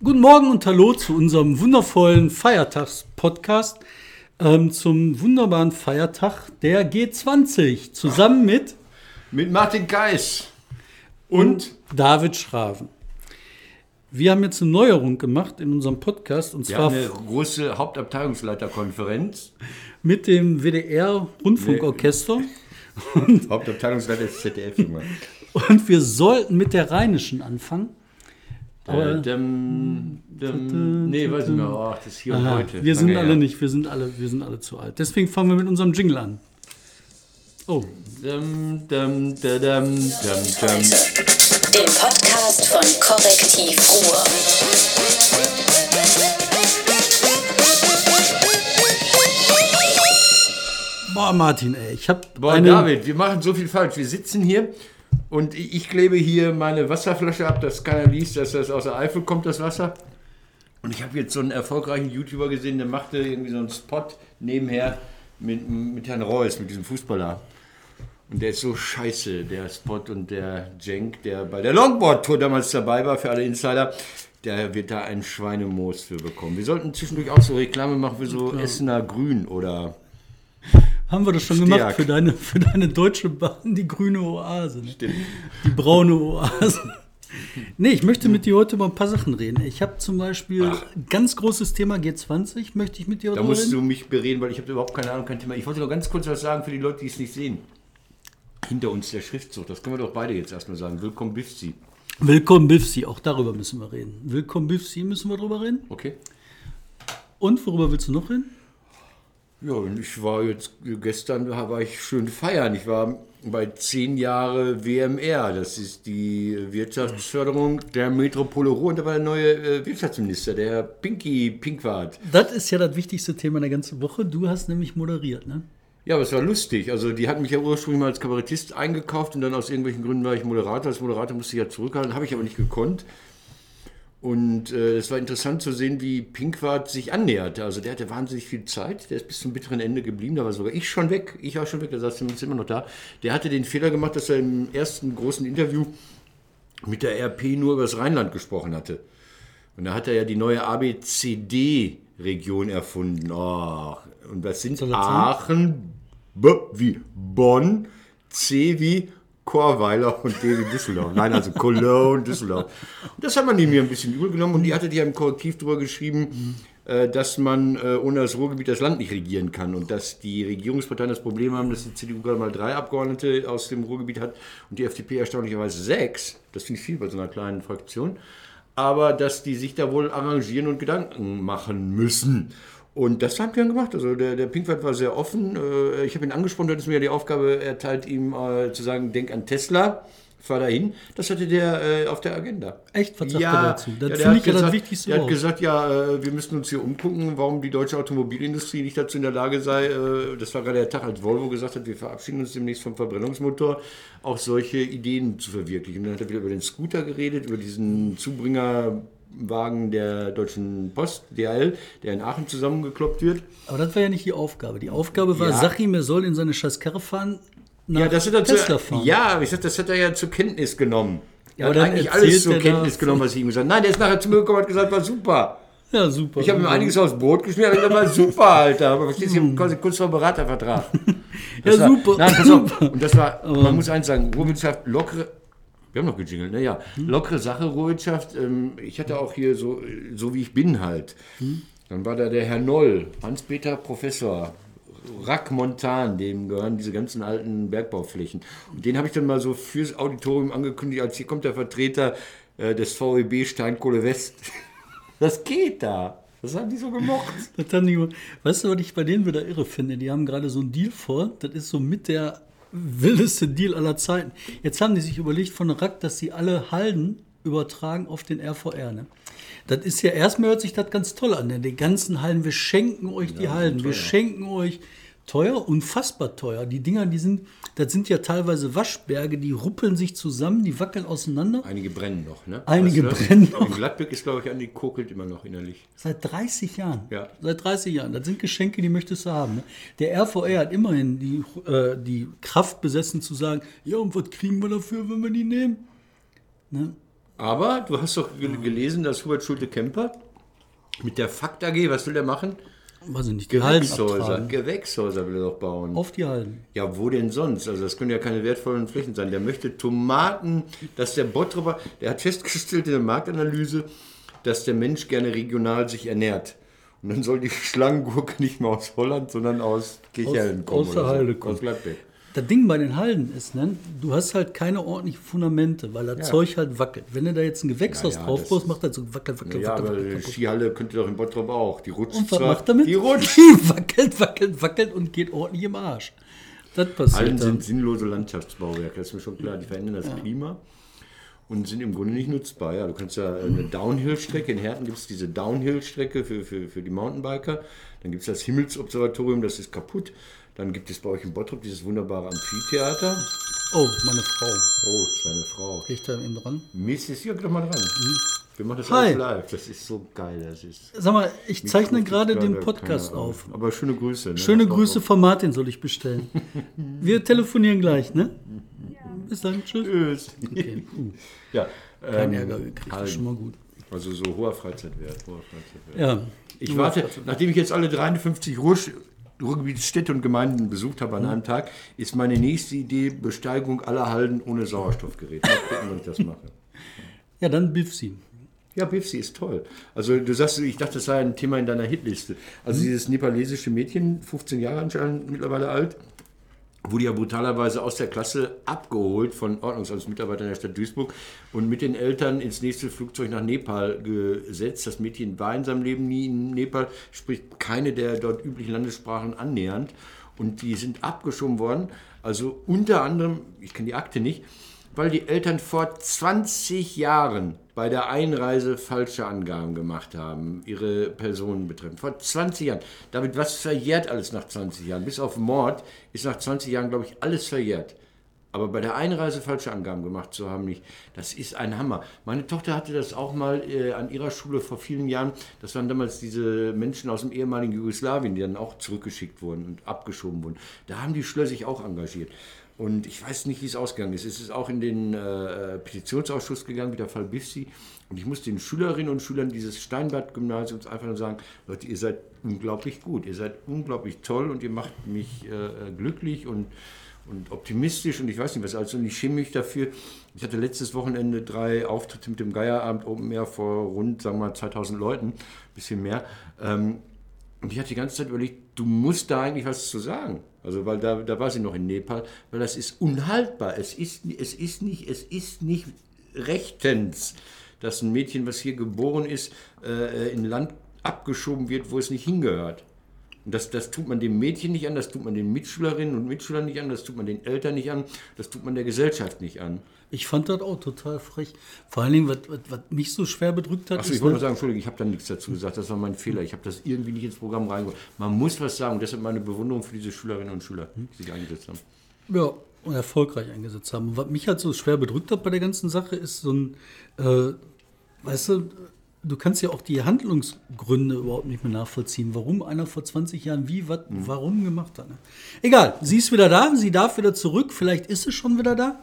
Guten Morgen und Hallo zu unserem wundervollen Feiertagspodcast ähm, zum wunderbaren Feiertag der G20 zusammen mit Mit Martin Geis. und David Schraven. Wir haben jetzt eine Neuerung gemacht in unserem Podcast und Wir zwar haben eine große Hauptabteilungsleiterkonferenz. mit dem WDR Rundfunkorchester Hauptabteilungsleiter des ZDF. Junge. und wir sollten mit der Rheinischen anfangen. Aber- Äh, dem, dem, nee, weiß ich nicht mehr. Ach, das ist hier und Aha, heute. wir sind Lange alle her. nicht, wir sind alle, wir sind alle zu alt. Deswegen fangen wir mit unserem Jingle an. Oh, Dem, dem, dem, dem, dem, dem. Dem Podcast von Korrektiv Ruhr. boah, Martin, ey, ich habe Boah, David, wir machen so viel falsch. Wir sitzen hier und ich klebe hier meine Wasserflasche ab, dass keiner liest, dass das aus der Eifel kommt, das Wasser. Und ich habe jetzt so einen erfolgreichen YouTuber gesehen, der machte irgendwie so einen Spot nebenher mit, mit Herrn Reus, mit diesem Fußballer. Und der ist so scheiße, der Spot und der Jenk, der bei der Longboard-Tour damals dabei war, für alle Insider, der wird da ein Schweinemoos für bekommen. Wir sollten zwischendurch auch so Reklame machen für so Essener Grün oder Haben wir das schon Stärk. gemacht für deine, für deine deutsche Bahn, die grüne Oase. Ne? Die braune Oase. Nee, ich möchte mit dir heute über ein paar Sachen reden. Ich habe zum Beispiel ein ganz großes Thema G20, möchte ich mit dir Da darüber musst reden. du mich bereden, weil ich habe überhaupt keine Ahnung, kein Thema. Ich wollte noch ganz kurz was sagen für die Leute, die es nicht sehen. Hinter uns der Schriftzug, das können wir doch beide jetzt erstmal sagen. Willkommen Bifzi. Willkommen Bifsi, auch darüber müssen wir reden. Willkommen Bifsi, müssen wir drüber reden. Okay? Und worüber willst du noch reden? Ja, und ich war jetzt, gestern war ich schön feiern. Ich war bei 10 Jahre WMR. Das ist die Wirtschaftsförderung der Metropole Ruhr. Und da war der neue äh, Wirtschaftsminister, der Pinky Pinkwart. Das ist ja das wichtigste Thema der ganzen Woche. Du hast nämlich moderiert, ne? Ja, aber es war lustig. Also die hatten mich ja ursprünglich mal als Kabarettist eingekauft und dann aus irgendwelchen Gründen war ich Moderator. Als Moderator musste ich ja zurückhalten, habe ich aber nicht gekonnt. Und äh, es war interessant zu sehen, wie Pinkwart sich annäherte. Also der hatte wahnsinnig viel Zeit, der ist bis zum bitteren Ende geblieben, da war sogar ich schon weg, ich war schon weg, der saß zumindest immer noch da. Der hatte den Fehler gemacht, dass er im ersten großen Interview mit der RP nur über das Rheinland gesprochen hatte. Und da hat er ja die neue ABCD-Region erfunden. Oh, und das sind? Aachen, B wie Bonn, C wie Chorweiler und D wie Düsseldorf. Nein, also Cologne, Düsseldorf. Und das hat man ihm ja ein bisschen übel genommen und die hatte ja im Korrektiv drüber geschrieben, äh, dass man äh, ohne das Ruhrgebiet das Land nicht regieren kann und dass die Regierungsparteien das Problem haben, dass die CDU gerade mal drei Abgeordnete aus dem Ruhrgebiet hat und die FDP erstaunlicherweise sechs. Das finde ich viel bei so einer kleinen Fraktion. Aber dass die sich da wohl arrangieren und Gedanken machen müssen. Und das haben wir dann gemacht. Also der, der Pinkwart war sehr offen. Äh, Ich habe ihn angesprochen, du hattest mir ja die Aufgabe erteilt, ihm äh, zu sagen, denk an Tesla, fahr dahin. Das hatte der äh, auf der Agenda. Echt? Was sagt ja, er dazu? Das ja, finde hat ich ja das gesagt- Wichtigste Der hat gesagt, ja, äh, wir müssen uns hier umgucken, warum die deutsche Automobilindustrie nicht dazu in der Lage sei, äh, das war gerade der Tag, als Volvo gesagt hat, wir verabschieden uns demnächst vom Verbrennungsmotor, auch solche Ideen zu verwirklichen. Dann hat er wieder über den Scooter geredet, über diesen Zubringerwagen der Deutschen Post, DHL, der in Aachen zusammengekloppt wird. Aber das war ja nicht die Aufgabe. Die Aufgabe war, Ja. sag ihm, er soll in seine scheiß Karre fahren, nach Ja, das hat er Tesla zu, fahren. ja, ich sag, das hat er ja zur Kenntnis genommen. Ja, Er hat eigentlich alles zur Kenntnis genommen, was ich ihm gesagt habe. Nein, der ist nachher zu mir gekommen und hat gesagt, war super. Ja, super. Ich habe ihm einiges aufs Brot geschmiert, aber ich dachte, super, Alter. Aber verstehst du, ich habe kurz vor dem Beratervertrag. Das Ja, war, super, Nein, pass auf. Und das war, man muss eins sagen, Ruhrwirtschaft, lockere, wir haben noch gejingelt, ne? Ja, Hm? lockere Sache, Ruhrwirtschaft. Ähm, ich hatte auch hier so, so wie ich bin halt. Hm? Dann war da der Herr Noll, Hans-Peter Professor, Rack Montan, dem gehören diese ganzen alten Bergbauflächen. Und den habe ich dann mal so fürs Auditorium angekündigt, als hier kommt der Vertreter äh, des VEB Steinkohle West. Das geht da. Das haben die so gemocht. Das haben die, weißt du, was ich bei denen wieder irre finde? Die haben gerade so einen Deal vor. Das ist so mit der wildeste Deal aller Zeiten. Jetzt haben die sich überlegt von Rack, dass sie alle Halden übertragen auf den RVR. Ne? Das ist ja erstmal hört sich das ganz toll an. Ne? Die ganzen Hallen, wir schenken euch die Halden, wir schenken euch teuer, unfassbar teuer. Die Dinger, die sind, das sind ja teilweise Waschberge, die ruppeln sich zusammen, die wackeln auseinander. Einige brennen noch, ne? Einige Weißt du brennen noch. In Gladbeck ist, glaube ich, an die kokelt immer noch innerlich. Seit 30 Jahren. Ja. Seit 30 Jahren. Das sind Geschenke, die möchtest du haben. Ne? Der RVR hat immerhin die, äh, die Kraft besessen zu sagen, ja, und was kriegen wir dafür, wenn wir die nehmen? Ne? Aber du hast doch gel- gelesen, dass Hubert Schulte-Kemper mit der Fakt AG, was will der machen? Weiß ich nicht, Gewächshäuser. Gewächshäuser will er doch bauen. Auf die Halden. Ja, wo denn sonst? Also das können ja keine wertvollen Flächen sein. Der möchte Tomaten, dass der Bottroper, der hat festgestellt in der Marktanalyse, dass der Mensch gerne regional sich ernährt. Und dann soll die Schlangengurke nicht mehr aus Holland, sondern aus Kirchhellen kommen. aus der oder so. Kommen. Aus Gladbeck. Das Ding bei den Halden ist, ne, du hast halt keine ordentlichen Fundamente, weil das Zeug halt wackelt. Wenn du da jetzt ein Gewächshaus Ja, ja, drauf baust, macht das so wackel, wackel, Ja, wackel, aber wackel, die wackel. Skihalle könnte doch in Bottrop auch. Die rutscht Und was zwar, macht damit? Die rutscht. Die wackelt, wackelt, wackelt und geht ordentlich im Arsch. Das passiert Hallen dann. sind sinnlose Landschaftsbauwerke, das ist mir schon klar. Die verändern das Klima und sind im Grunde nicht nutzbar. Ja, du kannst ja eine Downhill-Strecke, in Herten gibt es diese Downhill-Strecke für, für, für die Mountainbiker. Dann gibt es das Himmelsobservatorium, das ist kaputt. Dann gibt es bei euch in Bottrop dieses wunderbare Amphitheater. Oh, meine Frau. Oh, seine Frau. Ich da eben dran? Mrs. Ja, geh doch mal dran. Wir machen das Hi. alles live. Das ist so geil. Das ist Sag mal, ich zeichne gerade den Podcast auf. Aber schöne Grüße. Ne? Schöne Grüße von Martin soll ich bestellen. Wir telefonieren gleich, ne? Bis dann, tschüss. Tschüss. Okay. Ja, kein ähm, Ärger gekriegt, das ist schon mal gut. Also so hoher Freizeitwert. Hoher Freizeitwert. Ja. Ich warte, nachdem ich jetzt alle 53 Ruhr, Ruhrgebietsstädte und Gemeinden besucht habe an Mhm. einem Tag, ist meine nächste Idee Besteigung aller Halden ohne Sauerstoffgerät. Mal gucken, wann ich das mache. Ja, dann Biffsi. Ja, Bifsi ist toll. Also du sagst, ich dachte, das sei ein Thema in deiner Hitliste. Also dieses nepalesische Mädchen, 15 Jahre anscheinend mittlerweile alt, wurde ja brutalerweise aus der Klasse abgeholt von Ordnungsamtsmitarbeitern der Stadt Duisburg und mit den Eltern ins nächste Flugzeug nach Nepal gesetzt. Das Mädchen war in seinem Leben nie in Nepal, spricht keine der dort üblichen Landessprachen annähernd. Und die sind abgeschoben worden. Also unter anderem, ich kenne die Akte nicht, weil die Eltern vor 20 Jahren bei der Einreise falsche Angaben gemacht haben, ihre Personen betreffend. Vor 20 Jahren. Damit, was verjährt alles nach 20 Jahren? Bis auf Mord ist nach 20 Jahren, glaube ich, alles verjährt. Aber bei der Einreise falsche Angaben gemacht zu haben, nicht. Das ist ein Hammer. Meine Tochter hatte das auch mal äh, an ihrer Schule vor vielen Jahren. Das waren damals diese Menschen aus dem ehemaligen Jugoslawien, die dann auch zurückgeschickt wurden und abgeschoben wurden. Da haben die Schüler sich auch engagiert. Und ich weiß nicht, wie es ausgegangen ist. Es ist auch in den äh, Petitionsausschuss gegangen, wie der Fall Bifsi. Und ich muss den Schülerinnen und Schülern dieses Steinbad-Gymnasiums einfach nur sagen, Leute, ihr seid unglaublich gut, ihr seid unglaublich toll und ihr macht mich äh, glücklich und, und optimistisch und ich weiß nicht was. Also und ich schäme mich dafür. Ich hatte letztes Wochenende drei Auftritte mit dem Geierabend Open Air vor rund, sagen wir mal, 2000 Leuten, bisschen mehr. Ähm, und ich hatte die ganze Zeit überlegt, du musst da eigentlich was zu sagen. Also, weil da, da war sie noch in Nepal, weil das ist unhaltbar. Es ist, es ist, nicht, es ist nicht rechtens, dass ein Mädchen, was hier geboren ist, äh, in ein Land abgeschoben wird, wo es nicht hingehört. Und das, das tut man dem Mädchen nicht an, das tut man den Mitschülerinnen und Mitschülern nicht an, das tut man den Eltern nicht an, das tut man der Gesellschaft nicht an. Ich fand das auch total frech. Vor allen Dingen, was, was, was mich so schwer bedrückt hat, Achso, ich wollte nur ne, sagen, Entschuldigung, ich habe da nichts dazu gesagt, das war mein Fehler. Ich habe das irgendwie nicht ins Programm reingeholt. Man muss was sagen, deshalb meine Bewunderung für diese Schülerinnen und Schüler, die sich eingesetzt haben. ja, und erfolgreich eingesetzt haben. Und was mich halt so schwer bedrückt hat bei der ganzen Sache, ist so ein, äh, weißt du, du kannst ja auch die Handlungsgründe überhaupt nicht mehr nachvollziehen, warum einer vor 20 Jahren wie, was, warum gemacht hat. Ne? Egal, sie ist wieder da, sie darf wieder zurück, vielleicht ist sie schon wieder da.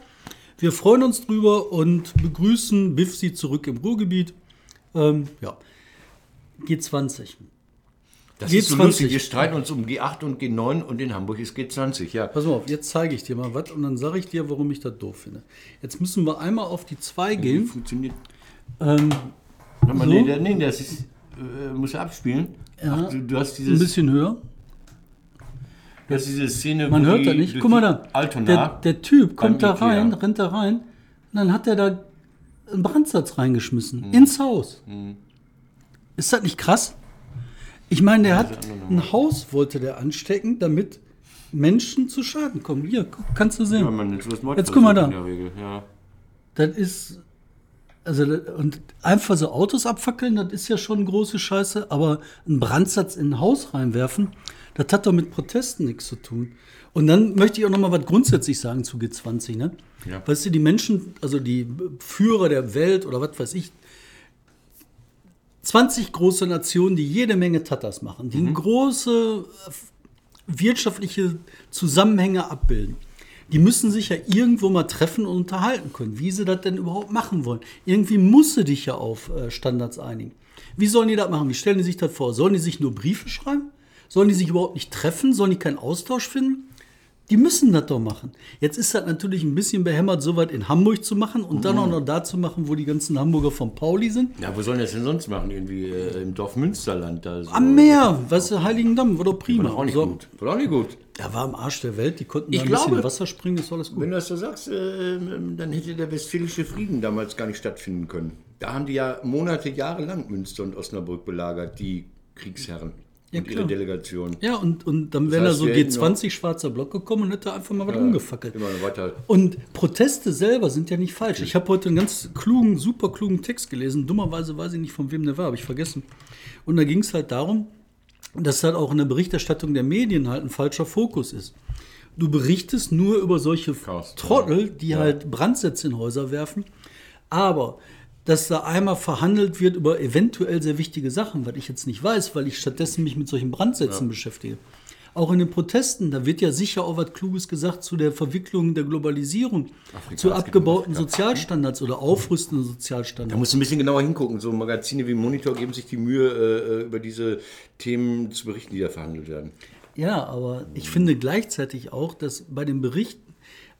Wir freuen uns drüber und begrüßen Bifsi zurück im Ruhrgebiet. Ähm, ja, G20. Das G20. ist so lustig, wir streiten uns um G8 und G9 und in Hamburg ist G20, ja. Pass mal auf, jetzt zeige ich dir mal was und dann sage ich dir, warum ich das doof finde. Jetzt müssen wir einmal auf die 2 gehen. Funktioniert. Ähm, Mal, So? nee, der, nee, das ist, äh, muss abspielen. Ja. Ach, du, du hast ein dieses, bisschen höher. du hast diese Szene, Man wo hört das nicht. Guck mal da. Altona. Der, der Typ kommt da Ikea. rein, rennt da rein und dann hat er da einen Brandsatz reingeschmissen. Mhm. Ins Haus. Ist das nicht krass? Ich meine, der hat ein Haus, wollte der anstecken, damit Menschen zu Schaden kommen. Hier, kannst du ja, sehen. man nennt sowas Jetzt guck mal da. ja. Das ist. Also, und einfach so Autos abfackeln, das ist ja schon große Scheiße, aber einen Brandsatz in ein Haus reinwerfen, das hat doch mit Protesten nichts zu tun. Und dann möchte ich auch noch mal was grundsätzlich sagen zu G20, ne? Ja. Weißt du, die Menschen, also die Führer der Welt oder was weiß ich, 20 große Nationen, die jede Menge Tatas machen, Mhm. die große äh, wirtschaftliche Zusammenhänge abbilden. Die müssen sich ja irgendwo mal treffen und unterhalten können, wie sie das denn überhaupt machen wollen. Irgendwie musst du dich ja auf äh, Standards einigen. Wie sollen die das machen? Wie stellen die sich das vor? Sollen die sich nur Briefe schreiben? Sollen die sich überhaupt nicht treffen? Sollen die keinen Austausch finden? Die müssen das doch machen. Jetzt ist das natürlich ein bisschen behämmert, so weit in Hamburg zu machen und dann auch noch da zu machen, wo die ganzen Hamburger von Pauli sind. Ja, wo sollen das denn sonst machen? Irgendwie äh, im Dorf Münsterland. Da so. Am Meer, weißt du, Heiligendamm, war doch prima. War doch auch nicht So. gut. War doch nicht gut. Er war am Arsch der Welt, die konnten Ich da ein bisschen glaube- Wasser springen, ist alles gut. Wenn du das so sagst, äh, dann hätte der Westfälische Frieden damals gar nicht stattfinden können. Da haben die ja Monate, Jahre lang Münster und Osnabrück belagert, die Kriegsherren Ja, und ihre Delegation. Ja, und, und dann wäre da so wir hätten G20 schwarzer Block gekommen und hätte einfach mal was umgefackelt. Immer weiter. Und Proteste selber sind ja nicht falsch. Ich habe heute einen ganz klugen, super klugen Text gelesen. Dummerweise weiß ich nicht, von wem der war, habe ich vergessen. Und da ging es halt darum, dass halt auch in der Berichterstattung der Medien halt ein falscher Fokus ist. Du berichtest nur über solche Chaos, Trottel, die halt Brandsätze in Häuser werfen. Aber dass da einmal verhandelt wird über eventuell sehr wichtige Sachen, was ich jetzt nicht weiß, weil ich stattdessen mich mit solchen Brandsätzen beschäftige. Auch in den Protesten, da wird ja sicher auch was Kluges gesagt zu der Verwicklung der Globalisierung, zu hat's abgebauten Sozialstandards oder aufrüstenden Da Sozialstandards. musst du ein bisschen genauer hingucken. So Magazine wie Monitor geben sich die Mühe, äh, über diese Themen zu berichten, die da verhandelt werden. Ja, aber ich finde gleichzeitig auch, dass bei den Berichten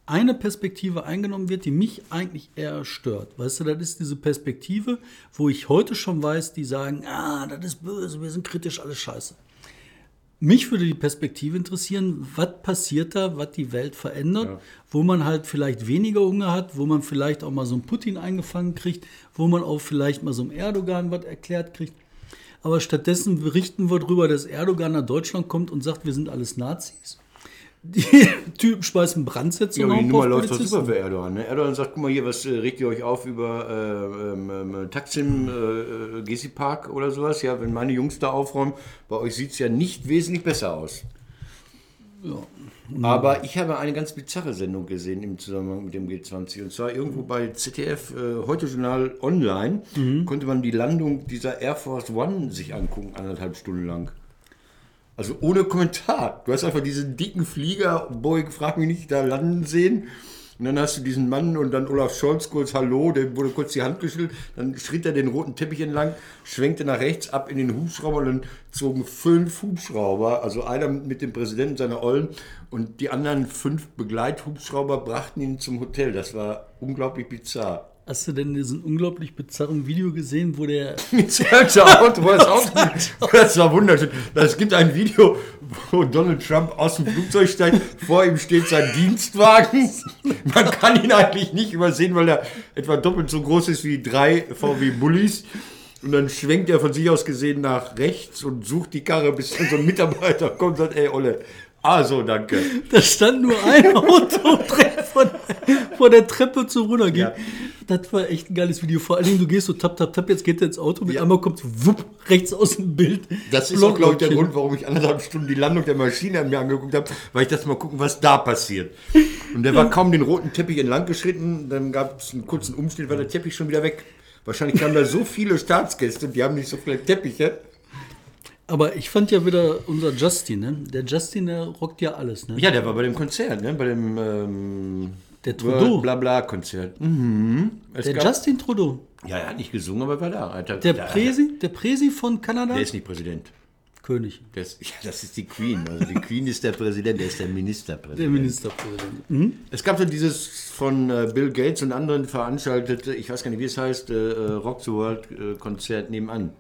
eine Perspektive eingenommen wird, die mich eigentlich eher stört. Weißt du, das ist diese Perspektive, wo ich heute schon weiß, die sagen, ah, das ist böse, wir sind kritisch, alles scheiße. Mich würde die Perspektive interessieren, was passiert da, was die Welt verändert, wo man halt vielleicht weniger Hunger hat, wo man vielleicht auch mal so einen Putin eingefangen kriegt, wo man auch vielleicht mal so einem Erdogan was erklärt kriegt. Aber stattdessen berichten wir darüber, dass Erdogan nach Deutschland kommt und sagt, wir sind alles Nazis. Die Typen schmeißen Brandsätze Ja, aber die Nummer läuft doch super für Erdogan. Ne? Erdogan sagt, guck mal hier, was äh, regt ihr euch auf über äh, ähm, ähm, Taksim, äh, äh, Gezi Park oder sowas? Ja, wenn meine Jungs da aufräumen, bei euch sieht es ja nicht wesentlich besser aus. Aber ich habe eine ganz bizarre Sendung gesehen im Zusammenhang mit dem G20. Und zwar irgendwo bei ZDF, äh, heute Journal online, konnte man die Landung dieser Air Force One sich angucken, anderthalb Stunden lang. Also ohne Kommentar. Du hast einfach diesen dicken Flieger, Boeing, frag mich nicht, da landen sehen. Und dann hast du diesen Mann und dann Olaf Scholz kurz Hallo, dem wurde kurz die Hand geschüttelt. Dann schritt er den roten Teppich entlang, schwenkte nach rechts ab in den Hubschrauber und dann zogen fünf Hubschrauber, also einer mit dem Präsidenten seiner Ollen und die anderen fünf Begleithubschrauber brachten ihn zum Hotel. Das war unglaublich bizarr. Hast du denn diesen unglaublich bizarren Video gesehen, wo der Mit Auto, wo das Auto, das war wunderschön. Es gibt ein Video, wo Donald Trump aus dem Flugzeug steigt, vor ihm steht sein Dienstwagen. Man kann ihn eigentlich nicht übersehen, weil er etwa doppelt so groß ist wie drei VW Bullis. Und dann schwenkt er von sich aus gesehen nach rechts und sucht die Karre, bis dann so ein Mitarbeiter kommt und sagt, ey Olle, ah so, danke. Da stand nur ein Auto von, von der Treppe zum Runtergehen. Ja. Das war echt ein geiles Video. Vor allen Dingen, du gehst so tap, tap, tap, jetzt geht er ins Auto, mit Ja. einmal kommt wupp, rechts aus dem Bild. Das ist auch, glaube ich, der. Grund, warum ich anderthalb Stunden die Landung der Maschine mir angeguckt habe, weil ich das mal gucken, was da passiert. Und der war kaum den roten Teppich entlang geschritten, dann gab es einen kurzen Umschnitt, war der Teppich schon wieder weg. Wahrscheinlich kamen da so viele Staatsgäste, die haben nicht so viele Teppiche. Aber ich fand ja wieder unser Justin, ne? Der Justin, der rockt ja alles, ne? Ja, der war bei dem Konzert, ne? bei dem ähm, Der Trudeau. Blabla-Konzert. Mhm. Es Der gab- Justin Trudeau. Ja, er hat nicht gesungen, aber er war da. Er hat- Der Presi, der Presi von Kanada? Der ist nicht Präsident. König. Der ist, ja, das ist die Queen. Also die Queen ist der Präsident, der ist der Ministerpräsident. Der Ministerpräsident. Mhm. Es gab so dieses von äh, Bill Gates und anderen veranstaltete, ich weiß gar nicht, wie es heißt, äh, äh, Rock the World äh, Konzert nebenan.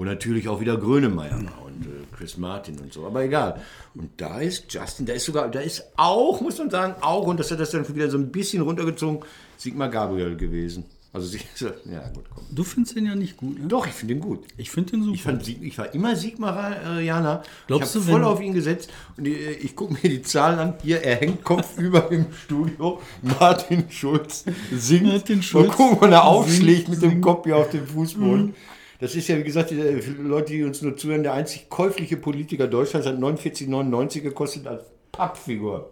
Wo natürlich auch wieder Grönemeyer und äh, Chris Martin und so, aber egal. Und da ist Justin, da ist sogar, da ist auch, muss man sagen, auch, und das hat das dann wieder so ein bisschen runtergezogen, Sigmar Gabriel gewesen. Also, sie- ja, gut, komm. Du findest ihn ja nicht gut, ne? Doch, ich finde ihn gut. Ich finde ihn super. Ich, fand, ich war immer Sigmarianer. Glaubst ich habe voll auf ihn gesetzt. Und ich, ich gucke mir die Zahlen an. Hier, er hängt kopfüber im Studio. Martin Schulz singt. Martin Schulz Mal gucken, wann er aufschlägt mit dem Kopf hier auf dem Fußboden. Das ist ja, wie gesagt, die äh, Leute, die uns nur zuhören, der einzig käufliche Politiker Deutschlands hat 49,99 gekostet als Pappfigur.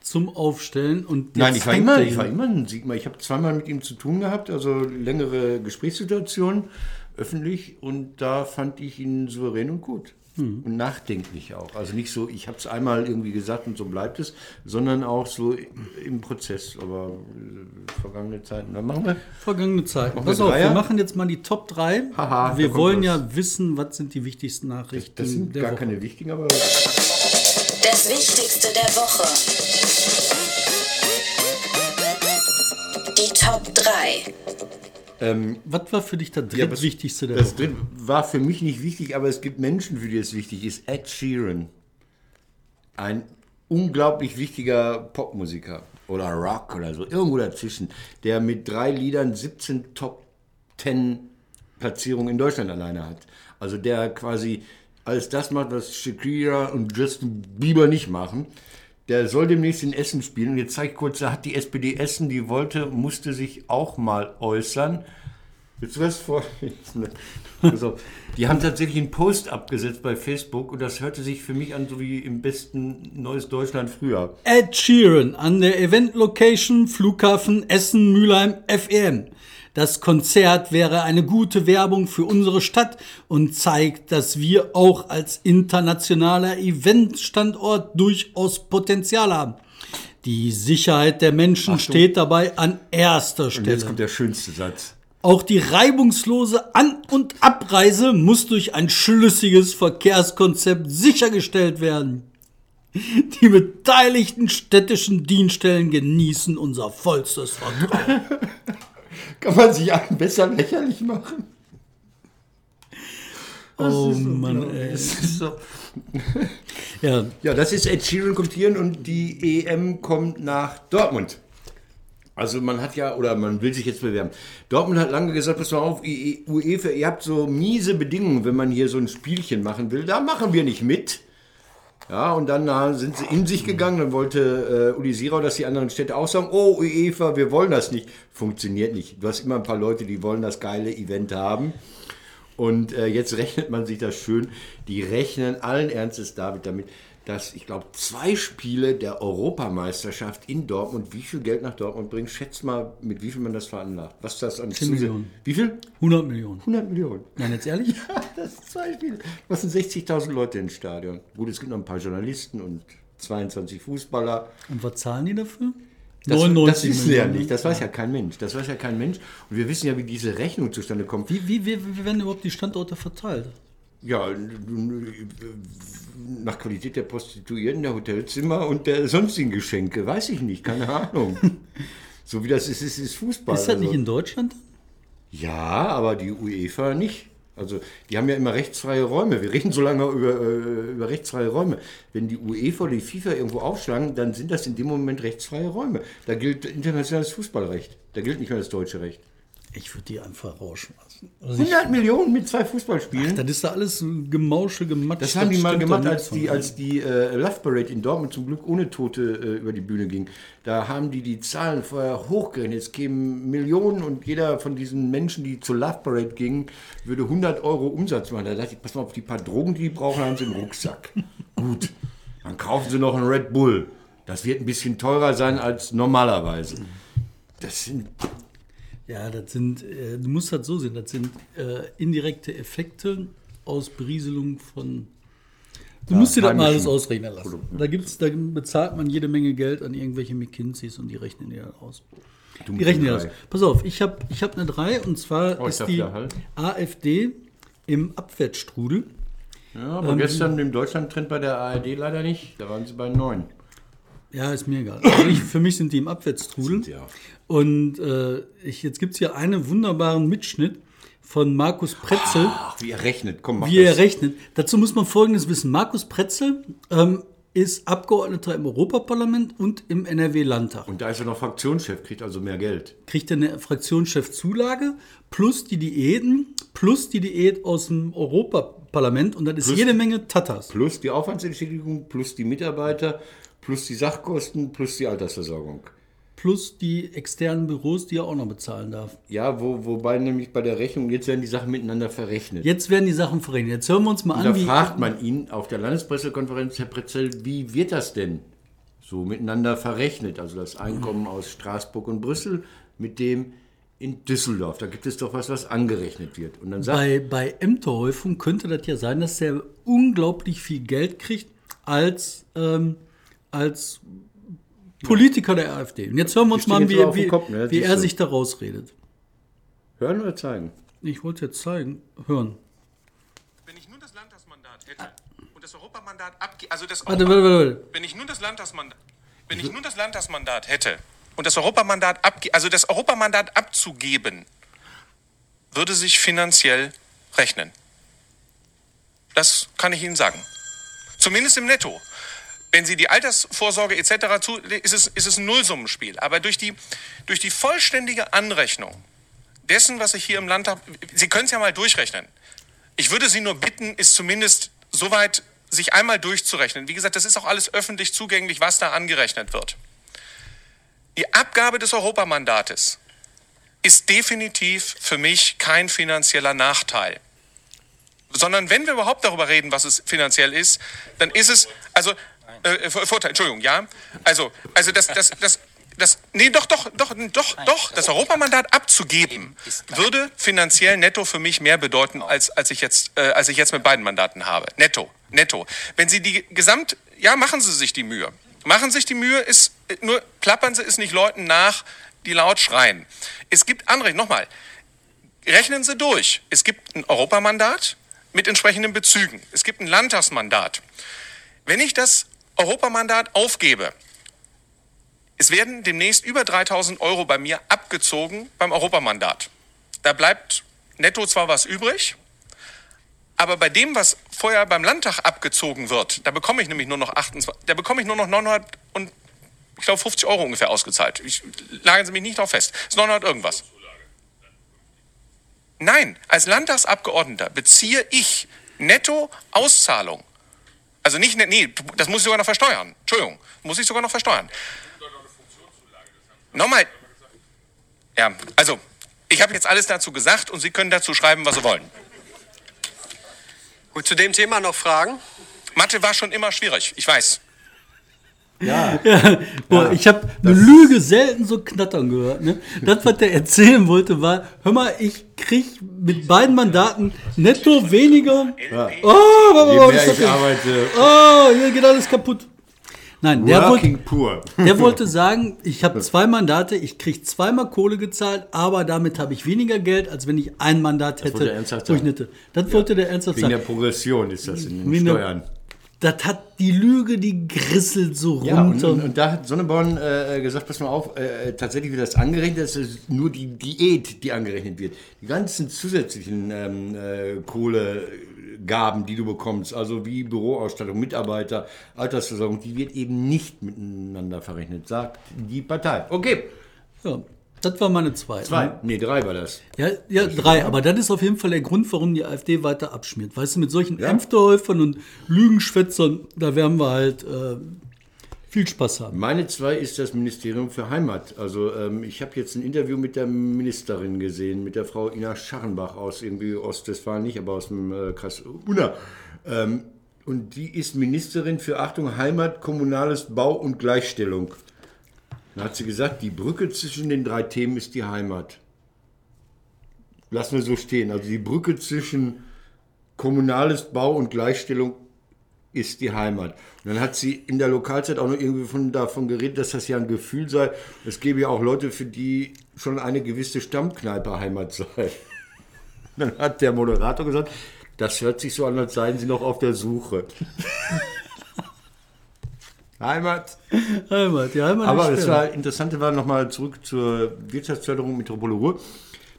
Zum Aufstellen und Nein, ich war, immer, er ich war immer ein Sigmar. Ich habe zweimal mit ihm zu tun gehabt, also längere Gesprächssituationen. öffentlich und da fand ich ihn souverän und gut. Und nachdenklich auch. Also nicht so, ich habe es einmal irgendwie gesagt und so bleibt es, sondern auch so im Prozess. Aber äh, vergangene Zeiten. Dann machen wir. Vergangene Zeiten. Machen Pass wir auf, wir machen jetzt mal die Top 3. Haha, wir wollen was. ja wissen, was sind die wichtigsten Nachrichten Das sind der gar Woche. keine wichtigen, aber Das Wichtigste der Woche. Die Top 3. Was war für dich das Ja, was- drittwichtigste der das Woche? dritte war für mich nicht wichtig, aber es gibt Menschen, für die es wichtig ist. Ed Sheeran. Ein unglaublich wichtiger Popmusiker oder Rock oder so, irgendwo dazwischen, der mit drei Liedern 17 Top 10 Platzierungen in Deutschland alleine hat. Also der quasi alles das macht, was Shakira und Justin Bieber nicht machen. Der soll demnächst in Essen spielen. Und jetzt zeige ich kurz, da hat die SPD Essen, die wollte, musste sich auch mal äußern. Du was vor? Auf. Die haben tatsächlich einen Post abgesetzt bei Facebook und das hörte sich für mich an, so wie im besten Neues Deutschland früher. Ed Sheeran an der Event Location Flughafen Essen-Mülheim FEM. Das Konzert wäre eine gute Werbung für unsere Stadt und zeigt, dass wir auch als internationaler Eventstandort durchaus Potenzial haben. Die Sicherheit der Menschen steht dabei an erster Und jetzt Stelle. kommt der schönste Satz. Auch die reibungslose An- und Abreise muss durch ein schlüssiges Verkehrskonzept sichergestellt werden. Die beteiligten städtischen Dienststellen genießen unser vollstes Vertrauen. Kann man sich einen besser lächerlich machen? Oh Mann, ey. Das ist so. Ja, Ja, das ist Ed Sheeran kommt hierhin und die EM kommt nach Dortmund. Also man hat ja, oder man will sich jetzt bewerben. Dortmund hat lange gesagt, pass mal auf, I- UEFA, ihr habt so miese Bedingungen, wenn man hier so ein Spielchen machen will. Da machen wir nicht mit. Ja, und dann sind sie in sich gegangen, dann wollte äh, Uli Sirau, dass die anderen Städte auch sagen, oh UEFA, wir wollen das nicht. Funktioniert nicht. Du hast immer ein paar Leute, die wollen das geile Event haben. Und äh, jetzt rechnet man sich das schön. Die rechnen allen Ernstes, David, damit, dass ich glaube, zwei Spiele der Europameisterschaft in Dortmund wie viel Geld nach Dortmund bringen. Schätzt mal, mit wie viel man das veranlagt. Was das an 10 Zusä- Millionen. Wie viel? 100 Millionen. 100 Millionen. Nein, jetzt ehrlich? Das sind zwei Spiele. Was sind 60.000 Leute im Stadion? Gut, es gibt noch ein paar Journalisten und 22 Fußballer. Und was zahlen die dafür? Das, das wissen wir ja Millionen. nicht. Das weiß ja kein Mensch. Das weiß ja kein Mensch. Und wir wissen ja, wie diese Rechnung zustande kommt. Wie, wie, wie, wie werden überhaupt die Standorte verteilt? Ja, nach Qualität der Prostituierten, der Hotelzimmer und der sonstigen Geschenke. Weiß ich nicht, keine Ahnung. so wie das ist, ist, ist Fußball. Ist das nicht also. in Deutschland? Ja, aber die UEFA nicht. Also die haben ja immer rechtsfreie Räume. Wir reden so lange über, äh, über rechtsfreie Räume. Wenn die UEFA oder die FIFA irgendwo aufschlagen, dann sind das in dem Moment rechtsfreie Räume. Da gilt internationales Fußballrecht. Da gilt nicht mehr das deutsche Recht. Ich würde die einfach rausschmeißen. Also ich, 100 Millionen mit zwei Fußballspielen. das ist da alles Gemausche, Gematscht. Das haben die mal gemacht, als die, als die äh, Love Parade in Dortmund zum Glück ohne Tote äh, über die Bühne ging. Da haben die die Zahlen vorher hochgerechnet. Es kämen Millionen und jeder von diesen Menschen, die zur Love Parade gingen, würde 100 Euro Umsatz machen. Da dachte ich, pass mal auf, die paar Drogen, die die brauchen, haben sie im Rucksack. Gut, dann kaufen sie noch einen Red Bull. Das wird ein bisschen teurer sein als normalerweise. Das sind Ja, das sind, äh, du musst das so sehen, das sind äh, indirekte Effekte aus Berieselung von. Du musst dir das mal alles ausrechnen lassen. Da, gibt's, da bezahlt man jede Menge Geld an irgendwelche McKinseys und die rechnen dir das aus. Du Die rechnen dir das. Pass auf, ich habe ich hab eine 3 und zwar Oh, ist die halten. AfD im Abwärtsstrudel. ja, aber gestern im Deutschland-Trend bei der ARD leider nicht. Da waren sie bei 9. Ja, ist mir egal. Also ich, für mich sind die im Abwärtstrudel. Auch. Und äh, ich, jetzt gibt es hier einen wunderbaren Mitschnitt von Markus Pretzel. Ach, wie er rechnet. Komm, mach wie er rechnet. Dazu muss man Folgendes wissen. Markus Pretzel ähm, ist Abgeordneter im Europaparlament und im NRW-Landtag. Und da ist er noch Fraktionschef, kriegt also mehr Geld. Kriegt er eine Fraktionschefzulage plus die Diäten plus die Diät aus dem Europaparlament und das ist Plus- jede Menge Tatas. Plus die Aufwandsentschädigung, plus die Mitarbeiter, plus die Sachkosten, plus die Altersversorgung. Plus die externen Büros, die er auch noch bezahlen darf. Ja, wo, wobei nämlich bei der Rechnung, jetzt werden die Sachen miteinander verrechnet. Jetzt werden die Sachen verrechnet. Jetzt hören wir uns mal da an, wie. fragt man ihn auf der Landespressekonferenz, Herr Pretzel, wie wird das denn so miteinander verrechnet? Also das Einkommen aus Straßburg und Brüssel mit dem in Düsseldorf. Da gibt es doch was, was angerechnet wird. Und dann sagt Bei, bei Ämterhäufung könnte das ja sein, dass der unglaublich viel Geld kriegt als, ähm, als Politiker der AfD. Und jetzt hören wir uns mal an, wie, wie, Kopf, ne? wie er sich da rausredet. hören oder zeigen? Ich wollte jetzt zeigen, hören. Wenn ich nun das Landtagsmandat hätte und das Europamandat abge also das Warte, warte, warte. warte. wenn ich nun das Landtagsmandat wenn ich nun das Landtagsmandat hätte und das Europamandat abge also das Europamandat abzugeben würde sich finanziell rechnen. Das kann ich Ihnen sagen. Zumindest im Netto. Wenn Sie die Altersvorsorge etc. zu, ist es, ist es ein Nullsummenspiel. Aber durch die, durch die vollständige Anrechnung dessen, was ich hier im Landtag, Sie können es ja mal durchrechnen. Ich würde Sie nur bitten, ist zumindest soweit sich einmal durchzurechnen. Wie gesagt, das ist auch alles öffentlich zugänglich, was da angerechnet wird. Die Abgabe des Europamandates ist definitiv für mich kein finanzieller Nachteil. Sondern wenn wir überhaupt darüber reden, was es finanziell ist, dann ist es, also, äh, Vor- Vorteil, Entschuldigung, ja. Also, also das, das, das, das, nee, doch, doch, doch, doch, doch, das Europamandat abzugeben, würde finanziell netto für mich mehr bedeuten, als, als, ich jetzt, äh, als ich jetzt mit beiden Mandaten habe. Netto, netto. Wenn Sie die Gesamt, ja, machen Sie sich die Mühe. Machen Sie sich die Mühe, ist, nur plappern Sie es nicht Leuten nach, die laut schreien. Es gibt andere, nochmal, rechnen Sie durch. Es gibt ein Europamandat mit entsprechenden Bezügen. Es gibt ein Landtagsmandat. Wenn ich das Europamandat aufgebe, es werden demnächst über 3000 Euro bei mir abgezogen beim Europamandat. Da bleibt netto zwar was übrig, aber bei dem, was vorher beim Landtag abgezogen wird, da bekomme ich nämlich nur noch 28, da bekomme ich nur noch 900 und ich glaube 50 Euro ungefähr ausgezahlt. Ich, lagen Sie mich nicht darauf fest. Das ist 900 irgendwas. Nein, als Landtagsabgeordneter beziehe ich netto Auszahlung. Also nicht, nee, das muss ich sogar noch versteuern. Entschuldigung, muss ich sogar noch versteuern. Nochmal. Ja, also, ich habe jetzt alles dazu gesagt und Sie können dazu schreiben, was Sie wollen. Gut, zu dem Thema noch Fragen? Mathe war schon immer schwierig, ich weiß. Boah, ich habe eine Lüge selten so knattern gehört. Ne? Das, was der erzählen wollte, war, hör mal, ich krieg mit beiden Mandaten netto weniger. Oh, oh, Je oh, mehr das ich hat- arbeite, oh, hier geht alles kaputt. Nein, der wollte, der wollte sagen, ich habe zwei Mandate, ich krieg zweimal Kohle gezahlt, aber damit habe ich weniger Geld, als wenn ich ein Mandat wollte hätte. er ernsthaft wo ich sagen. Das wollte der ernsthaft Wegen der sagen. Progression ist das in den Steuern. Das hat die Lüge, die grisselt so Ja, und, runter. und, und da hat Sonneborn äh, gesagt, pass mal auf, äh, tatsächlich wird das angerechnet, das ist nur die Diät, die angerechnet wird. Die ganzen zusätzlichen ähm, äh, Kohlegaben, die du bekommst, also wie Büroausstattung, Mitarbeiter, Altersversorgung, die wird eben nicht miteinander verrechnet, sagt die Partei. Okay, ja, das war meine zwei. zwei, nee, drei war das. Ja, ja drei, aber das ist auf jeden Fall der Grund, warum die AfD weiter abschmiert. Weißt du, mit solchen Ämterhäufern und Lügenschwätzern, da werden wir halt äh, viel Spaß haben. Meine zwei ist das Ministerium für Heimat. Also ähm, ich habe jetzt ein Interview mit der Ministerin gesehen, mit der Frau Ina Scharrenbach aus irgendwie Ostwestfalen, nicht, aber aus dem äh, Kreis Unna. Ähm, und die ist Ministerin für Achtung Heimat, kommunales Bau und Gleichstellung. Da hat sie gesagt, die Brücke zwischen den drei Themen ist die Heimat. Lassen wir so stehen. Also die Brücke zwischen kommunales Bau und Gleichstellung ist die Heimat. Und dann hat sie in der Lokalzeit auch noch irgendwie von, davon geredet, dass das ja ein Gefühl sei. Es gäbe ja auch Leute, für die schon eine gewisse Stammkneipe Heimat sei. Dann hat der Moderator gesagt, das hört sich so an, als seien sie noch auf der Suche. Heimat. Heimat, die Heimat Aber das war Interessante war nochmal zurück zur Wirtschaftsförderung Metropole Ruhr.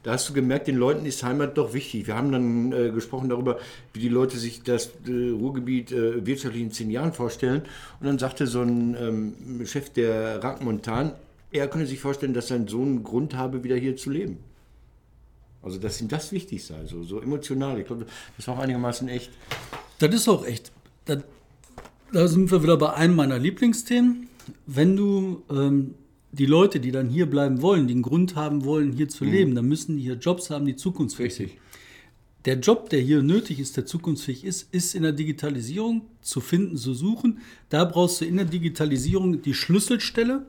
Da hast du gemerkt, den Leuten ist Heimat doch wichtig. Wir haben dann äh, gesprochen darüber, wie die Leute sich das äh, Ruhrgebiet äh, wirtschaftlich in zehn Jahren vorstellen. Und dann sagte so ein ähm, Chef der Rank Montan, er könne sich vorstellen, dass sein Sohn einen Grund habe, wieder hier zu leben. Also, dass ihm das wichtig sei, so, so emotional. Ich glaube, das war auch einigermaßen echt. Das ist auch echt. Das, da sind wir wieder bei einem meiner Lieblingsthemen. Wenn du ähm, die Leute, die dann hier bleiben wollen, die einen Grund haben wollen, hier zu leben, dann müssen die hier Jobs haben, die zukunftsfähig sind. Der Job, der hier nötig ist, der zukunftsfähig ist, ist in der Digitalisierung zu finden, zu suchen. Da brauchst du in der Digitalisierung die Schlüsselstelle.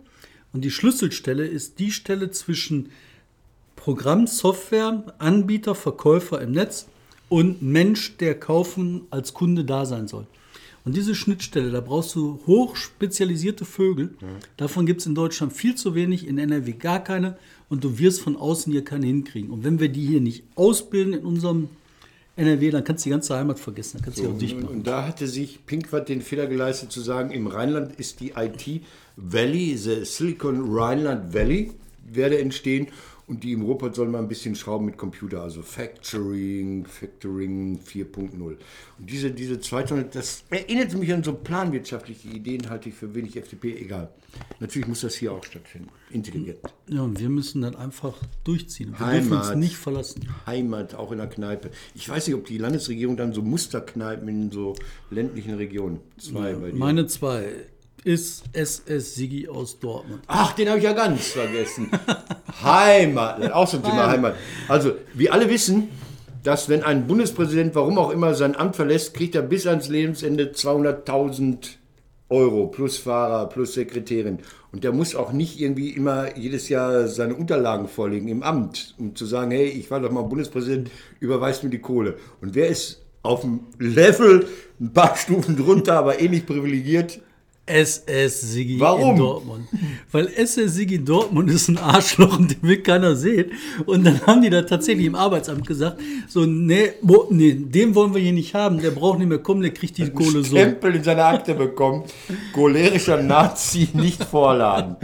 Und die Schlüsselstelle ist die Stelle zwischen Programm, Software, Anbieter, Verkäufer im Netz und Mensch, der kaufen als Kunde da sein soll. Und diese Schnittstelle, da brauchst du hochspezialisierte Vögel. Davon gibt es in Deutschland viel zu wenig, in NRW gar keine. Und du wirst von außen hier keine hinkriegen. Und wenn wir die hier nicht ausbilden in unserem NRW, dann kannst du die ganze Heimat vergessen. Dann kannst du die auch dicht Und, machen. und da hatte sich Pinkwart den Fehler geleistet zu sagen, im Rheinland ist die IT Valley, the Silicon Rhineland Valley, werde entstehen. Und die im Ruhrpott sollen mal ein bisschen schrauben mit Computer, also Factoring, Factoring 4.0. Und diese, diese zweite, das erinnert mich an so planwirtschaftliche Ideen, halte ich für wenig FDP, egal. Natürlich muss das hier auch stattfinden, intelligent. Ja, und wir müssen dann einfach durchziehen. Wir dürfen uns Heimat. nicht verlassen. Heimat, auch in der Kneipe. Ich weiß nicht, ob die Landesregierung dann so Musterkneipen in so ländlichen Regionen. Zwei bei dir. Meine zwei ist SS Sigi aus Dortmund. Ach, den habe ich ja ganz vergessen. Heimat, auch zum Thema Heimat. Also, wir alle wissen, dass wenn ein Bundespräsident, warum auch immer, sein Amt verlässt, kriegt er bis ans Lebensende 200.000 Euro plus Fahrer, plus Sekretärin. Und der muss auch nicht irgendwie immer jedes Jahr seine Unterlagen vorlegen im Amt, um zu sagen, hey, ich war doch mal Bundespräsident, überweist mir die Kohle. Und wer ist auf dem Level ein paar Stufen drunter, aber ähnlich privilegiert? SS Sigi Warum? in Dortmund. Weil SS Sigi Dortmund ist ein Arschloch und den will keiner sehen. Und dann haben die da tatsächlich im Arbeitsamt gesagt, so, nee, wo, nee, den wollen wir hier nicht haben, der braucht nicht mehr kommen, der kriegt die Kohle so. Stempel in seine Akte bekommen. Cholerischer Nazi nicht vorladen.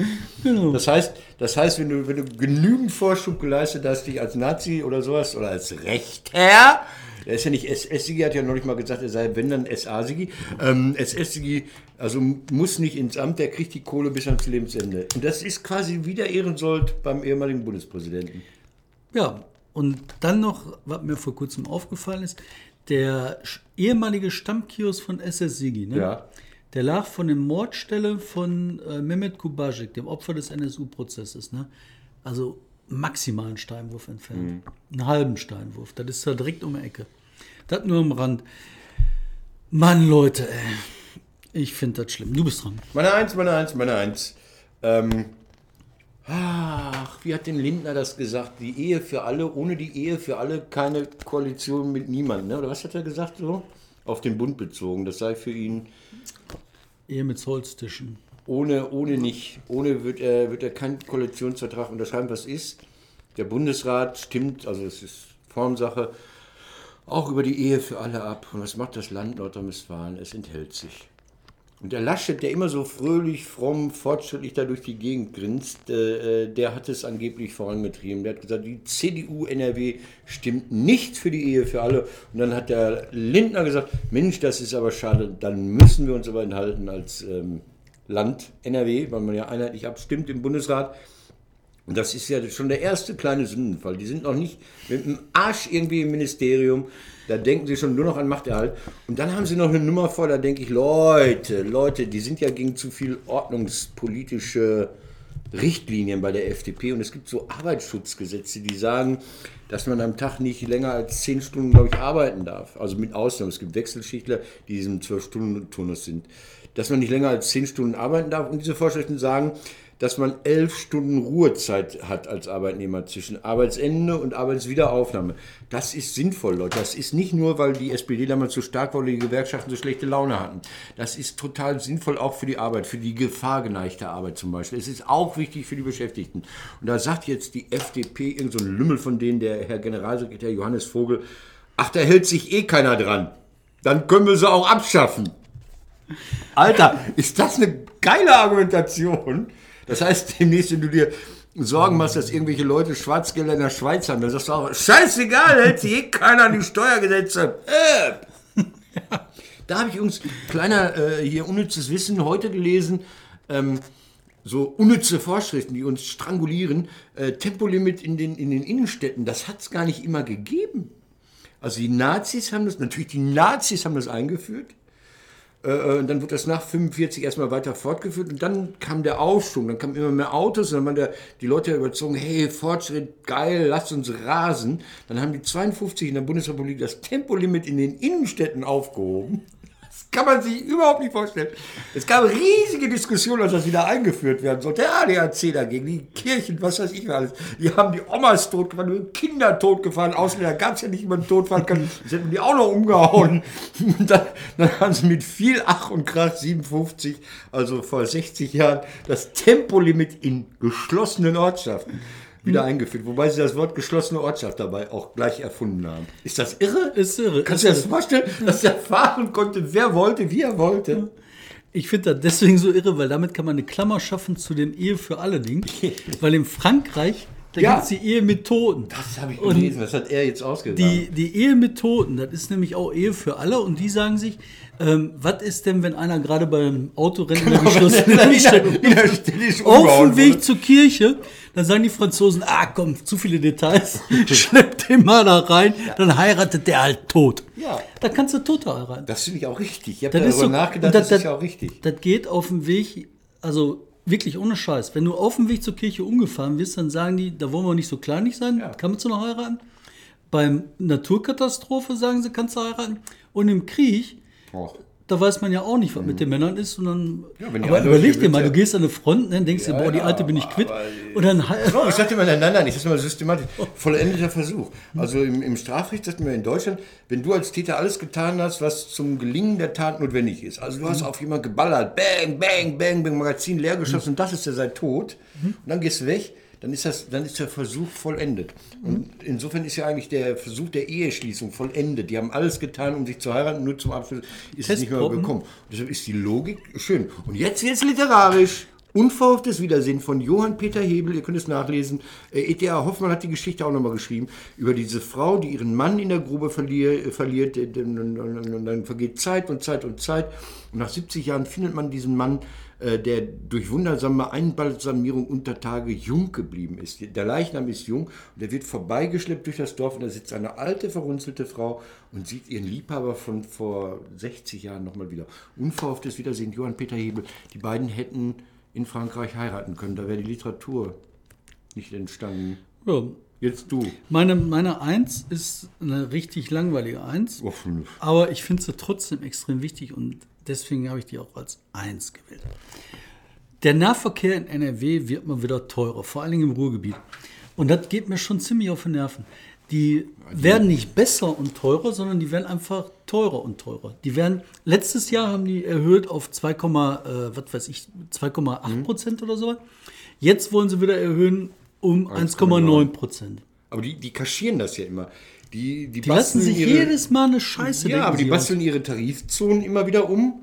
Genau. Das heißt, das heißt wenn, du, wenn du genügend Vorschub geleistet hast, dich als Nazi oder sowas oder als Rechtherr, der ist ja nicht SS-Sigi, hat ja neulich mal gesagt, er sei wenn dann SA-Sigi. Ähm, SS-Sigi, also muss nicht ins Amt, der kriegt die Kohle bis ans Lebensende. Und das ist quasi wie der Ehrensold beim ehemaligen Bundespräsidenten. Ja, und dann noch, was mir vor kurzem aufgefallen ist, der ehemalige Stammkiosk von SS Sigi, ne? Ja. der lag von der Mordstelle von äh, Mehmet Kubasik, dem Opfer des NSU-Prozesses. Ne? Also maximal einen Steinwurf entfernt. Einen halben Steinwurf. Das ist da direkt um die Ecke. Das nur am Rand. Mann, Leute, ey. Ich finde das schlimm. Du bist dran. Meine Eins, meine Eins, meine Eins. Ähm, ach, wie hat denn Lindner das gesagt? Die Ehe für alle, ohne die Ehe für alle keine Koalition mit niemandem. Ne? Oder was hat er gesagt so? Auf den Bund bezogen. Das sei für ihn Ehe mit Holztischen. Ohne, ohne nicht. Ohne wird er, wird er keinen Koalitionsvertrag unterschreiben. Was ist? Der Bundesrat stimmt, also es ist Formsache, auch über die Ehe für alle ab. Und was macht das Land Nordrhein-Westfalen? Es enthält sich. Und der Laschet, der immer so fröhlich, fromm, fortschrittlich da durch die Gegend grinst, äh, äh, der hat es angeblich vorangetrieben. Der hat gesagt, die CDU NRW stimmt nicht für die Ehe für alle. Und dann hat der Lindner gesagt, Mensch, das ist aber schade, dann müssen wir uns aber enthalten als ähm, Land NRW, weil man ja einheitlich abstimmt im Bundesrat. Und das ist ja schon der erste kleine Sündenfall. Die sind noch nicht mit dem Arsch irgendwie im Ministerium. Da denken sie schon nur noch an Machterhalt. Und dann haben sie noch eine Nummer vor, da denke ich, Leute, Leute, die sind ja gegen zu viel ordnungspolitische Richtlinien bei der FDP. Und es gibt so Arbeitsschutzgesetze, die sagen, dass man am Tag nicht länger als zehn Stunden, glaube ich, arbeiten darf. Also mit Ausnahme. Es gibt Wechselschichtler, die diesem Zwölf-Stunden-Turnus sind. Dass man nicht länger als zehn Stunden arbeiten darf. Und diese Vorschriften sagen, dass man elf Stunden Ruhezeit hat als Arbeitnehmer zwischen Arbeitsende und Arbeitswiederaufnahme. Das ist sinnvoll, Leute. Das ist nicht nur, weil die SPD damals so stark war oder die Gewerkschaften so schlechte Laune hatten. Das ist total sinnvoll auch für die Arbeit, für die gefahrgeneigte Arbeit zum Beispiel. Es ist auch wichtig für die Beschäftigten. Und da sagt jetzt die FDP, irgend so Lümmel von denen, der Herr Generalsekretär Johannes Vogel, ach, da hält sich eh keiner dran. Dann können wir sie auch abschaffen. Alter, ist das eine geile Argumentation? Das heißt, demnächst, wenn du dir Sorgen machst, dass irgendwelche Leute Schwarzgelder in der Schweiz haben, dann sagst du auch, scheißegal, hält sich eh keiner an die Steuergesetze. Äh. Da habe ich übrigens, kleiner äh, hier unnützes Wissen, heute gelesen, ähm, so unnütze Vorschriften, die uns strangulieren. Äh, Tempolimit in den, in den Innenstädten, das hat es gar nicht immer gegeben. Also die Nazis haben das, natürlich die Nazis haben das eingeführt. Äh, und dann wird das nach 45 erstmal weiter fortgeführt und dann kam der Aufschwung, dann kamen immer mehr Autos und dann waren der, die Leute überzogen, hey, Fortschritt, geil, lasst uns rasen. Dann haben die 52 in der Bundesrepublik das Tempolimit in den Innenstädten aufgehoben. Das kann man sich überhaupt nicht vorstellen. Es gab riesige Diskussionen, als das wieder eingeführt werden sollte. Der ADAC dagegen, die Kirchen, was weiß ich alles. Die haben die Omas totgefahren, Kinder totgefahren. Ausländer es ja nicht, man totfahren kann. Das hätten die auch noch umgehauen. Dann, dann haben sie mit viel Ach und Krach 57, also vor 60 Jahren, das Tempolimit in geschlossenen Ortschaften wieder eingeführt. Wobei sie das Wort geschlossene Ortschaft dabei auch gleich erfunden haben. Ist das irre? Ist irre. Kannst du dir das vorstellen, dass der fahren konnte, wer wollte, wie er wollte? Ich finde das deswegen so irre, weil damit kann man eine Klammer schaffen zu dem Ehe für alle Ding. weil in Frankreich, da Ja. gibt es die Ehe mit Toten. Das habe ich Und gelesen. Das hat er jetzt ausgedacht. Die, die Ehe mit Toten, das ist nämlich auch Ehe für alle und die sagen sich, ähm, was ist denn, wenn einer gerade beim Autorennen in der geschlossenen Lichtstellung in der Stille auf dem Weg zur Kirche, dann sagen die Franzosen, ah komm, zu viele Details, schleppt den mal da rein, dann heiratet der halt tot. Ja. Da kannst du Tote heiraten. Das finde ich auch richtig. Ich habe Das ist darüber so, nachgedacht, und das, ist ja auch richtig. Das geht auf dem Weg, also wirklich ohne Scheiß. Wenn du auf dem Weg zur Kirche umgefahren wirst, dann sagen die, da wollen wir nicht so kleinlich sein, Ja. kann man zu noch heiraten. Beim Naturkatastrophe sagen sie, kannst du heiraten. Und im Krieg, Och. Da weiß man ja auch nicht, was mit den Männern ist. Und dann, Ja, aber überleg dir mal, du ja. gehst an eine Front, dann denkst du, boah, die ja, Alte bin ich quitt. Und dann So, ich sagte immer, nein, nein, nein, ich sage mal systematisch. Vollendeter Versuch. Also im, im Strafrecht sagt man in Deutschland, wenn du als Täter alles getan hast, was zum Gelingen der Tat notwendig ist. Also du hast auf jemanden geballert, bang, bang, bang, bang, Magazin leer geschossen und das ist der sei tot. Und dann gehst du weg. Dann ist, das, dann ist der Versuch vollendet. Und insofern ist ja eigentlich der Versuch der Eheschließung vollendet. Die haben alles getan, um sich zu heiraten, nur zum Abschluss ist es nicht mehr gekommen. Und deshalb ist die Logik schön. Und jetzt wird es literarisch. Unverhofftes Wiedersehen von Johann Peter Hebel, ihr könnt es nachlesen. Äh, E.T.A. Hoffmann hat die Geschichte auch nochmal geschrieben, über diese Frau, die ihren Mann in der Grube äh, verliert. äh, Und, und dann vergeht Zeit und Zeit und Zeit. Und nach 70 Jahren findet man diesen Mann, äh, der durch wundersame Einbalsamierung unter Tage jung geblieben ist. Der Leichnam ist jung und der wird vorbeigeschleppt durch das Dorf und da sitzt eine alte, verrunzelte Frau und sieht ihren Liebhaber von vor 60 Jahren nochmal wieder. Unverhofftes Wiedersehen, Johann Peter Hebel. Die beiden hätten in Frankreich heiraten können. Da wäre die Literatur nicht entstanden. ja. Jetzt du. meine, meine Eins ist eine richtig langweilige Eins. Fünf. Aber ich finde sie trotzdem extrem wichtig und deswegen habe ich die auch als eins gewählt. Der Nahverkehr in NRW wird mal wieder teurer, vor allen Dingen im Ruhrgebiet. Und das geht mir schon ziemlich auf die Nerven. Die werden nicht besser und teurer, sondern die werden einfach teurer und teurer. Die werden, letztes Jahr haben die erhöht auf 2, äh, was weiß ich, 2,8 Prozent oder so. Jetzt wollen sie wieder erhöhen um 1,9 Prozent. Aber die, die kaschieren das ja immer. Die, die, Die lassen basteln sich ihre- jedes Mal eine Scheiße Ja, aber die sie aus. basteln ihre Tarifzonen immer wieder um.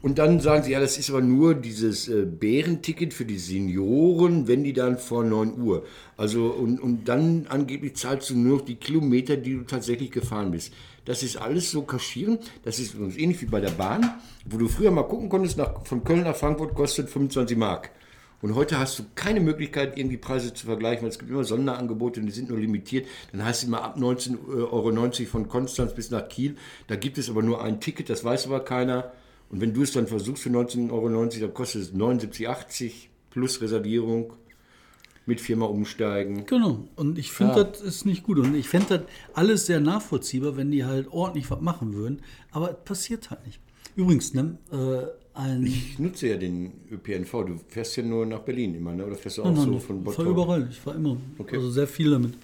Und dann sagen sie, ja, das ist aber nur dieses äh, Bärenticket für die Senioren, wenn die dann vor 9 Uhr. Also, und, und dann angeblich zahlst du nur noch die Kilometer, die du tatsächlich gefahren bist. Das ist alles so kaschieren. Das ist übrigens ähnlich wie bei der Bahn, wo du früher mal gucken konntest, nach, von Köln nach Frankfurt kostet 25 Mark. Und heute hast du keine Möglichkeit, irgendwie Preise zu vergleichen, weil es gibt immer Sonderangebote und die sind nur limitiert. Dann heißt es immer ab 19,90 Euro von Konstanz bis nach Kiel. Da gibt es aber nur ein Ticket, das weiß aber keiner. Und wenn du es dann versuchst für 19,90 Euro, dann kostet es 79,80 plus Reservierung mit viermal umsteigen. Genau. Und ich finde, das ist nicht gut. Und ich fände das alles sehr nachvollziehbar, wenn die halt ordentlich was machen würden. Aber es passiert halt nicht. Übrigens, ne, äh, ein. Ich nutze ja den ÖPNV. Du fährst ja nur nach Berlin immer, ne? oder fährst du auch Nein, so ich von fahre Bottrop? überall. Ich fahre immer. Okay. Also sehr viel damit.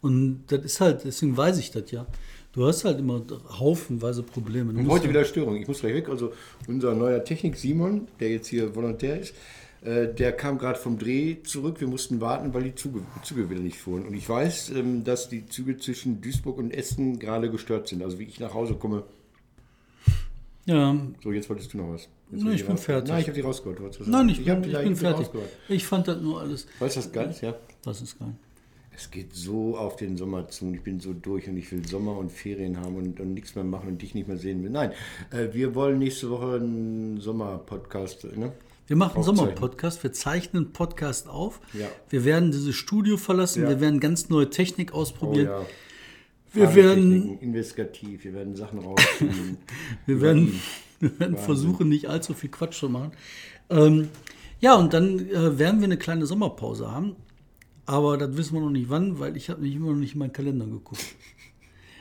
Und das ist halt, deswegen weiß ich das ja. Du hast halt immer haufenweise Probleme. Du Und heute wieder Störung. Ich muss gleich weg. Also unser neuer Technik Simon, der jetzt hier Volontär ist, äh, der kam gerade vom Dreh zurück. Wir mussten warten, weil die Züge, Züge wieder nicht fuhren. Und ich weiß, ähm, dass die Züge zwischen Duisburg und Essen gerade gestört sind. Also wie ich nach Hause komme. Ja. So, jetzt wolltest du noch was. Nee, ich bin fertig. Nein, ich habe die rausgeholt. Nein, ich bin, ich bin fertig. Ich fand das nur alles. Weißt du, was geil ist? Ja. Das ist geil. Es geht so auf den Sommer zu und ich bin so durch und ich will Sommer und Ferien haben und, und nichts mehr machen und dich nicht mehr sehen will. Nein, äh, wir wollen nächste Woche einen Sommerpodcast. Ne? Wir machen einen. Sommerpodcast, wir zeichnen einen Podcast auf. Ja. Wir werden dieses Studio verlassen, Ja. wir werden ganz neue Technik Oh ausprobieren. ja. Wir werden, investigativ, wir werden Sachen rausfinden. wir werden. wir werden versuchen, nicht allzu viel Quatsch zu machen. Ähm, ja, und dann äh, werden wir eine kleine Sommerpause haben. Aber das wissen wir noch nicht wann, weil ich habe nicht immer noch nicht in meinen Kalender geguckt.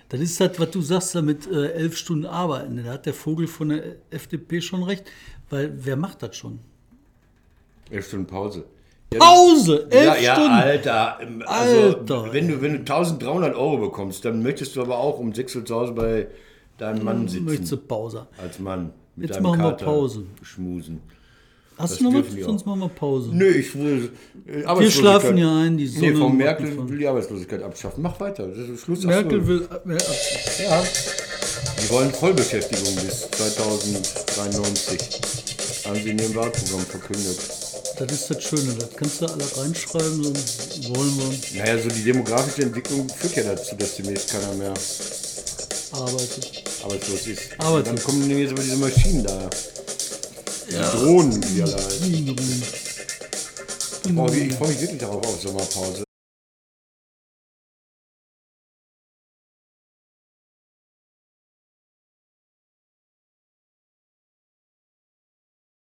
Das ist das, was du sagst, da mit äh, elf Stunden arbeiten. Da hat der Vogel von der FDP schon recht, weil wer macht das schon? Elf Stunden Pause. Pause! Elf Ja, ja, Stunden! Alter. ähm, Also, Alter. Wenn, du, wenn du 1300 Euro bekommst, dann möchtest du aber auch um 6 Uhr zu Hause bei deinem Mann sitzen. Möchtest du Pause? Als Mann. Mit Jetzt machen wir Kater Pause. Schmusen. Hast Das du noch was? Sonst machen wir Pause. Nö, ich will. Äh, Wir schlafen ja ein, die Sonne. Nee, Frau Merkel will die Arbeitslosigkeit abschaffen. Mach weiter. Schluss. Merkel Ach so. will. Äh, Ja. Die wollen Vollbeschäftigung bis 2093. Haben sie in ihrem Wahlprogramm verkündet. das ist das Schöne, das kannst du alle reinschreiben, so wollen wir Naja, so die demografische Entwicklung führt ja dazu, dass demnächst keiner mehr arbeiten. Arbeitslos ist. Und dann kommen denn jetzt aber diese Maschinen da. Ja. Drohnen, die alle. Oh, ich freue mich wirklich darauf auf Sommerpause.